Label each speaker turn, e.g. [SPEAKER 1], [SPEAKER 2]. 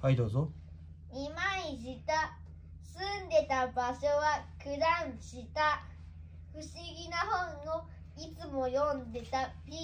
[SPEAKER 1] はいどうぞ。
[SPEAKER 2] 二枚下住んでた場所は九段下。不思議な本をいつも読んでた。ピ